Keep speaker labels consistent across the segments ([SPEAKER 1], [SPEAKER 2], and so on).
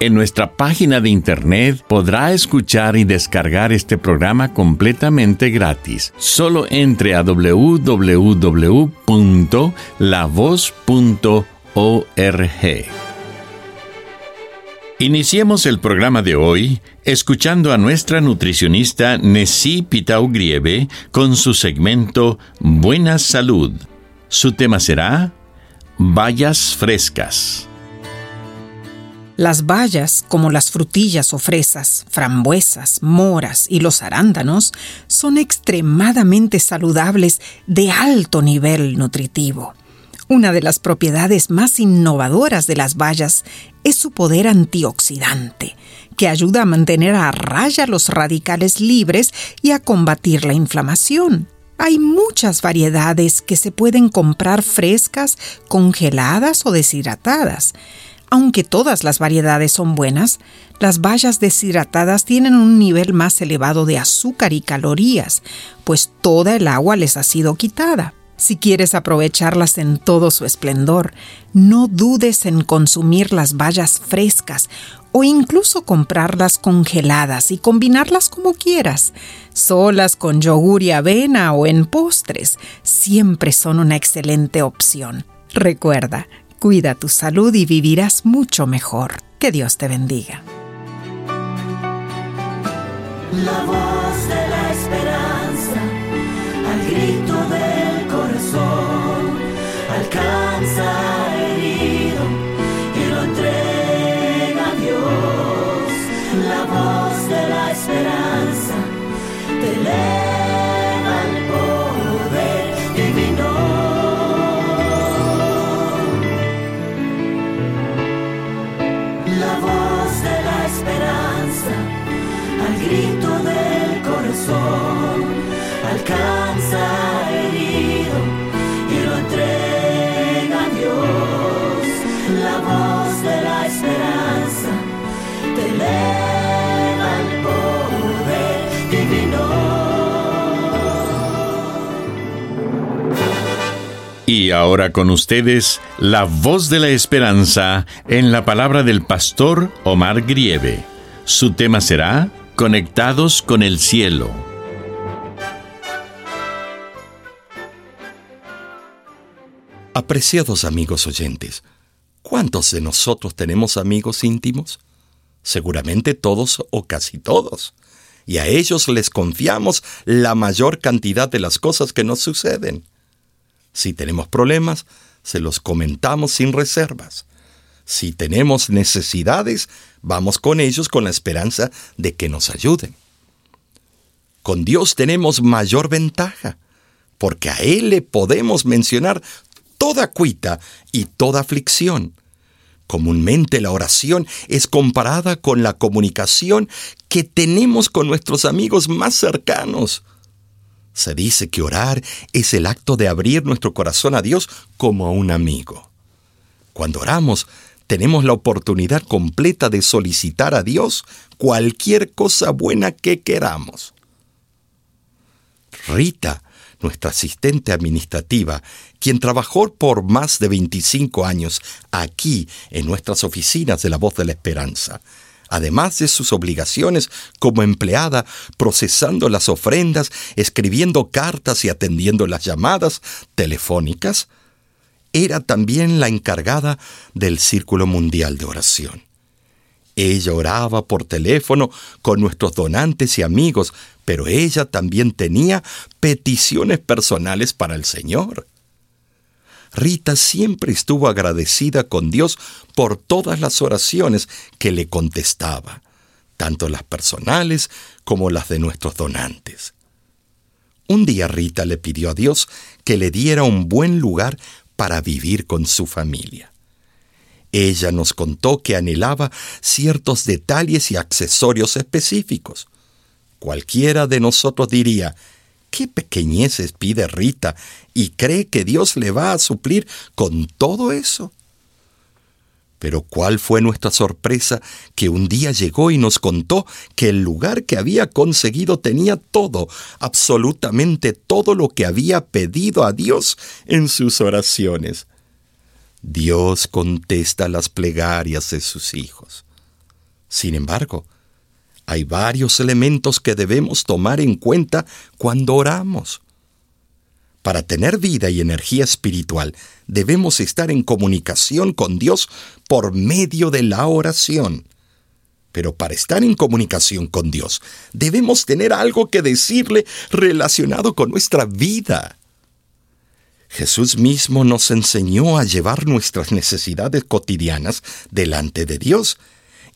[SPEAKER 1] En nuestra página de internet podrá escuchar y descargar este programa completamente gratis. Solo entre a www.lavoz.org. Iniciemos el programa de hoy escuchando a nuestra nutricionista Nessie Pitau Grieve con su segmento Buena Salud. Su tema será Bayas Frescas.
[SPEAKER 2] Las bayas, como las frutillas o fresas, frambuesas, moras y los arándanos, son extremadamente saludables de alto nivel nutritivo. Una de las propiedades más innovadoras de las bayas es su poder antioxidante, que ayuda a mantener a raya los radicales libres y a combatir la inflamación. Hay muchas variedades que se pueden comprar frescas, congeladas o deshidratadas. Aunque todas las variedades son buenas, las bayas deshidratadas tienen un nivel más elevado de azúcar y calorías, pues toda el agua les ha sido quitada. Si quieres aprovecharlas en todo su esplendor, no dudes en consumir las bayas frescas o incluso comprarlas congeladas y combinarlas como quieras, solas con yogur y avena o en postres, siempre son una excelente opción. Recuerda, Cuida tu salud y vivirás mucho mejor. Que Dios te bendiga.
[SPEAKER 3] Y
[SPEAKER 1] ahora con ustedes, la voz de la esperanza en la palabra del pastor Omar Grieve. Su tema será Conectados con el cielo.
[SPEAKER 4] Apreciados amigos oyentes, ¿cuántos de nosotros tenemos amigos íntimos? Seguramente todos o casi todos. Y a ellos les confiamos la mayor cantidad de las cosas que nos suceden. Si tenemos problemas, se los comentamos sin reservas. Si tenemos necesidades, vamos con ellos con la esperanza de que nos ayuden. Con Dios tenemos mayor ventaja, porque a Él le podemos mencionar toda cuita y toda aflicción. Comúnmente la oración es comparada con la comunicación que tenemos con nuestros amigos más cercanos. Se dice que orar es el acto de abrir nuestro corazón a Dios como a un amigo. Cuando oramos, tenemos la oportunidad completa de solicitar a Dios cualquier cosa buena que queramos. Rita, nuestra asistente administrativa, quien trabajó por más de 25 años aquí en nuestras oficinas de la Voz de la Esperanza, además de sus obligaciones como empleada procesando las ofrendas, escribiendo cartas y atendiendo las llamadas telefónicas, era también la encargada del Círculo Mundial de Oración. Ella oraba por teléfono con nuestros donantes y amigos, pero ella también tenía peticiones personales para el Señor. Rita siempre estuvo agradecida con Dios por todas las oraciones que le contestaba, tanto las personales como las de nuestros donantes. Un día Rita le pidió a Dios que le diera un buen lugar para vivir con su familia. Ella nos contó que anhelaba ciertos detalles y accesorios específicos. Cualquiera de nosotros diría, ¿qué pequeñeces pide Rita y cree que Dios le va a suplir con todo eso? Pero cuál fue nuestra sorpresa que un día llegó y nos contó que el lugar que había conseguido tenía todo, absolutamente todo lo que había pedido a Dios en sus oraciones. Dios contesta las plegarias de sus hijos. Sin embargo, hay varios elementos que debemos tomar en cuenta cuando oramos. Para tener vida y energía espiritual, debemos estar en comunicación con Dios por medio de la oración. Pero para estar en comunicación con Dios, debemos tener algo que decirle relacionado con nuestra vida. Jesús mismo nos enseñó a llevar nuestras necesidades cotidianas delante de Dios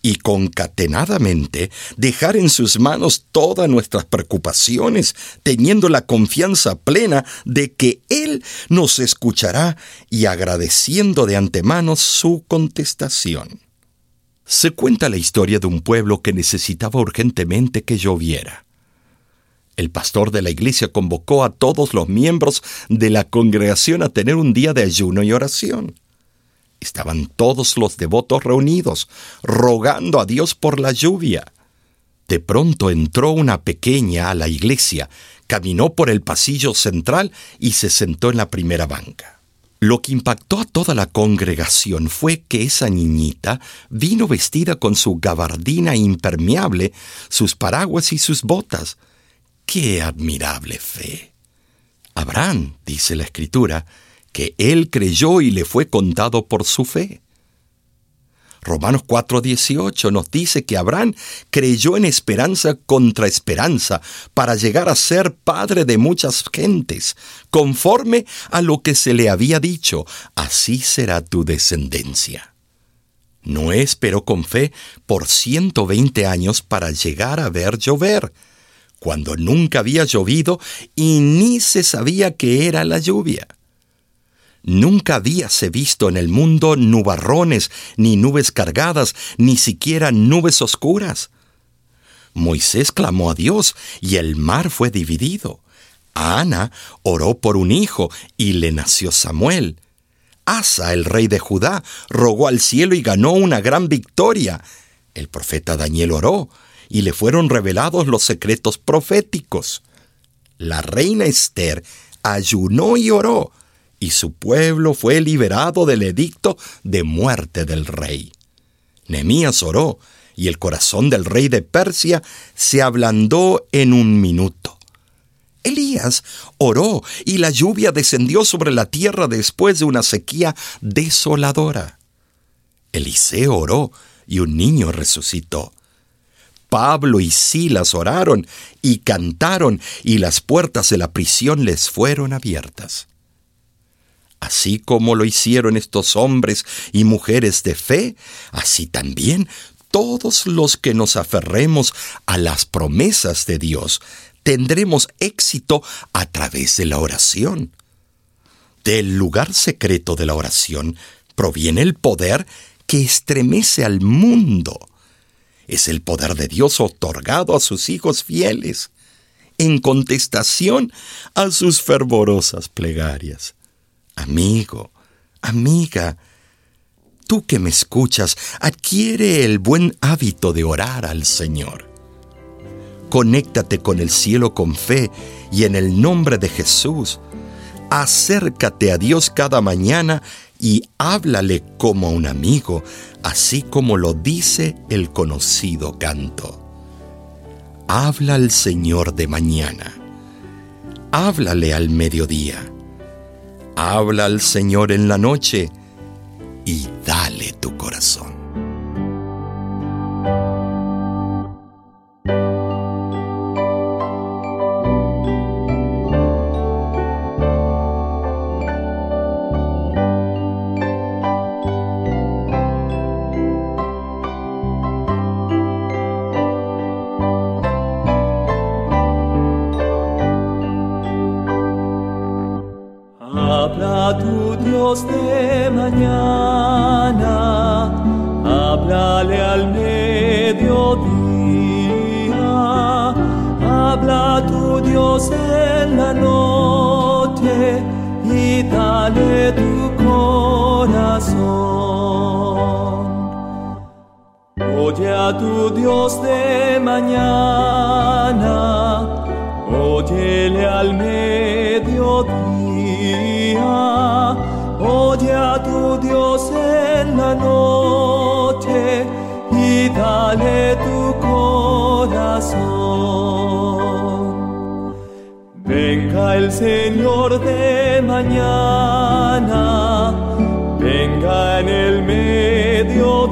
[SPEAKER 4] y concatenadamente dejar en sus manos todas nuestras preocupaciones, teniendo la confianza plena de que Él nos escuchará y agradeciendo de antemano su contestación. Se cuenta la historia de un pueblo que necesitaba urgentemente que lloviera. El pastor de la iglesia convocó a todos los miembros de la congregación a tener un día de ayuno y oración. Estaban todos los devotos reunidos, rogando a Dios por la lluvia. De pronto entró una pequeña a la iglesia, caminó por el pasillo central y se sentó en la primera banca. Lo que impactó a toda la congregación fue que esa niñita vino vestida con su gabardina impermeable, sus paraguas y sus botas. ¡Qué admirable fe! Abraham, dice la escritura, que él creyó y le fue contado por su fe. Romanos 4:18 nos dice que Abraham creyó en esperanza contra esperanza para llegar a ser padre de muchas gentes, conforme a lo que se le había dicho, así será tu descendencia. Noé esperó con fe por 120 años para llegar a ver llover, cuando nunca había llovido y ni se sabía que era la lluvia. Nunca habíase visto en el mundo nubarrones, ni nubes cargadas, ni siquiera nubes oscuras. Moisés clamó a Dios y el mar fue dividido. Ana oró por un hijo y le nació Samuel. Asa, el rey de Judá, rogó al cielo y ganó una gran victoria. El profeta Daniel oró y le fueron revelados los secretos proféticos. La reina Esther ayunó y oró y su pueblo fue liberado del edicto de muerte del rey. Nemías oró, y el corazón del rey de Persia se ablandó en un minuto. Elías oró, y la lluvia descendió sobre la tierra después de una sequía desoladora. Eliseo oró, y un niño resucitó. Pablo y Silas oraron y cantaron, y las puertas de la prisión les fueron abiertas. Así como lo hicieron estos hombres y mujeres de fe, así también todos los que nos aferremos a las promesas de Dios tendremos éxito a través de la oración. Del lugar secreto de la oración proviene el poder que estremece al mundo. Es el poder de Dios otorgado a sus hijos fieles en contestación a sus fervorosas plegarias. Amigo, amiga, tú que me escuchas, adquiere el buen hábito de orar al Señor. Conéctate con el cielo con fe y en el nombre de Jesús. Acércate a Dios cada mañana y háblale como a un amigo, así como lo dice el conocido canto. Habla al Señor de mañana. Háblale al mediodía Habla al Señor en la noche y dale tu corazón.
[SPEAKER 5] luz de mañana, háblale al mediodía, habla tu Dios en la noche y dale tu corazón. Oye a tu Dios de mañana, óyele al mediodía oye a tu Dios en la noche y dale tu corazón. Venga el Señor de mañana, venga en el mediodía,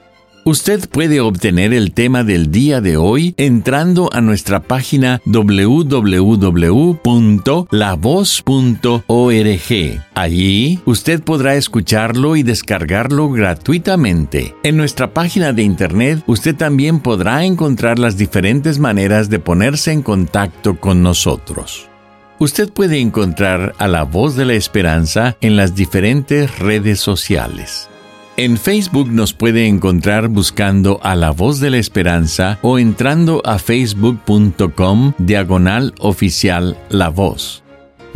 [SPEAKER 1] Usted puede obtener el tema del día de hoy entrando a nuestra página www.lavoz.org. Allí usted podrá escucharlo y descargarlo gratuitamente. En nuestra página de internet usted también podrá encontrar las diferentes maneras de ponerse en contacto con nosotros. Usted puede encontrar a la voz de la esperanza en las diferentes redes sociales. En Facebook nos puede encontrar buscando a la voz de la esperanza o entrando a facebook.com diagonal oficial la voz.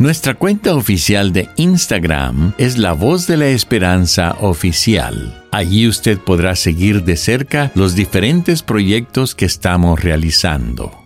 [SPEAKER 1] Nuestra cuenta oficial de Instagram es La Voz de la Esperanza Oficial. Allí usted podrá seguir de cerca los diferentes proyectos que estamos realizando.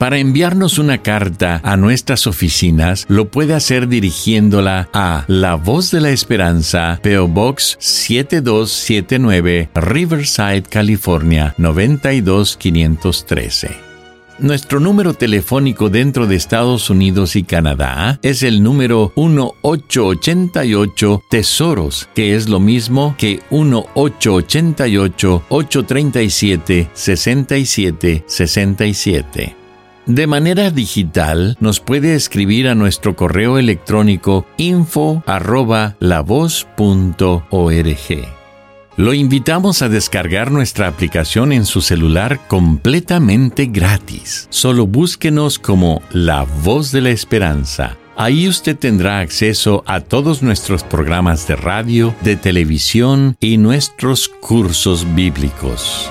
[SPEAKER 1] Para enviarnos una carta a nuestras oficinas, lo puede hacer dirigiéndola a La Voz de la Esperanza, PO Box 7279, Riverside, California 92513. Nuestro número telefónico dentro de Estados Unidos y Canadá es el número 1888 Tesoros, que es lo mismo que 1888 837 6767. De manera digital, nos puede escribir a nuestro correo electrónico info arroba lavoz.org. Lo invitamos a descargar nuestra aplicación en su celular completamente gratis. Solo búsquenos como La Voz de la Esperanza. Ahí usted tendrá acceso a todos nuestros programas de radio, de televisión y nuestros cursos bíblicos.